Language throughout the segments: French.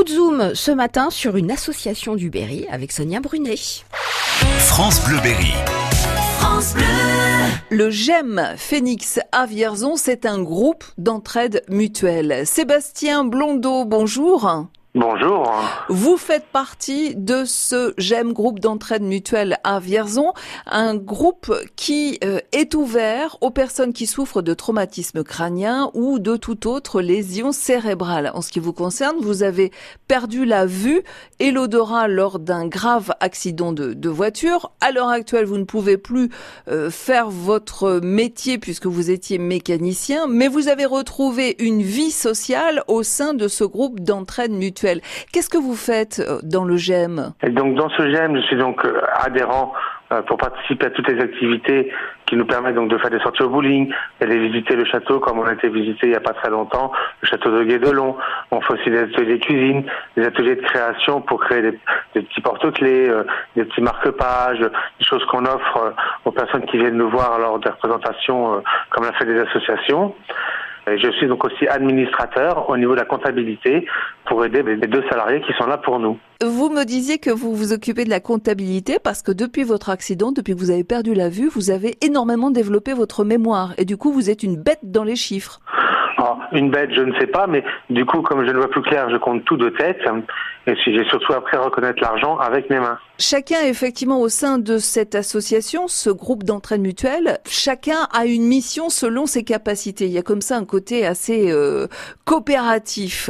Coup de zoom ce matin sur une association du Berry avec Sonia Brunet. France Bleu Berry. France Bleu. Le GEM Phoenix à Vierzon, c'est un groupe d'entraide mutuelle. Sébastien Blondeau, bonjour. Bonjour. Vous faites partie de ce GEM groupe d'entraide mutuelle à Vierzon, un groupe qui euh, est ouvert aux personnes qui souffrent de traumatisme crânien ou de toute autre lésion cérébrale. En ce qui vous concerne, vous avez perdu la vue et l'odorat lors d'un grave accident de, voiture. À l'heure actuelle, vous ne pouvez plus euh, faire votre métier puisque vous étiez mécanicien, mais vous avez retrouvé une vie sociale au sein de ce groupe d'entraide mutuelle. Qu'est-ce que vous faites euh, dans le GEM? Donc dans ce GEM, je suis donc euh, adhérent euh, pour participer à toutes les activités qui nous permettent donc de faire des sorties au bowling, d'aller visiter le château comme on a été visité il n'y a pas très longtemps, le château de Guédelon. On fait aussi des ateliers cuisine, des ateliers de création pour créer des, des petits porte-clés, des petits marque-pages, des choses qu'on offre aux personnes qui viennent nous voir lors des représentations comme l'a fait des associations. Je suis donc aussi administrateur au niveau de la comptabilité pour aider les deux salariés qui sont là pour nous. Vous me disiez que vous vous occupez de la comptabilité parce que depuis votre accident, depuis que vous avez perdu la vue, vous avez énormément développé votre mémoire et du coup vous êtes une bête dans les chiffres. Oh, une bête, je ne sais pas, mais du coup, comme je ne vois plus clair, je compte tout de tête. Et j'ai surtout appris à reconnaître l'argent avec mes mains. Chacun, effectivement, au sein de cette association, ce groupe d'entraide mutuelle, chacun a une mission selon ses capacités. Il y a comme ça un côté assez euh, coopératif.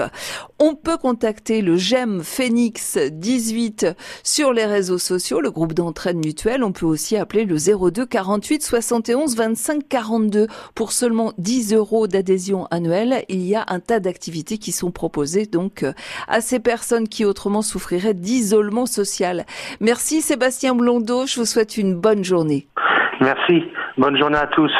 On peut contacter le GEM Phoenix 18 sur les réseaux sociaux, le groupe d'entraide mutuelle. On peut aussi appeler le 02 48 71 25 42 pour seulement 10 euros d'adhésion annuelle. Il y a un tas d'activités qui sont proposées donc euh, à ces personnes autrement souffriraient d'isolement social. Merci Sébastien Blondeau, je vous souhaite une bonne journée. Merci, bonne journée à tous.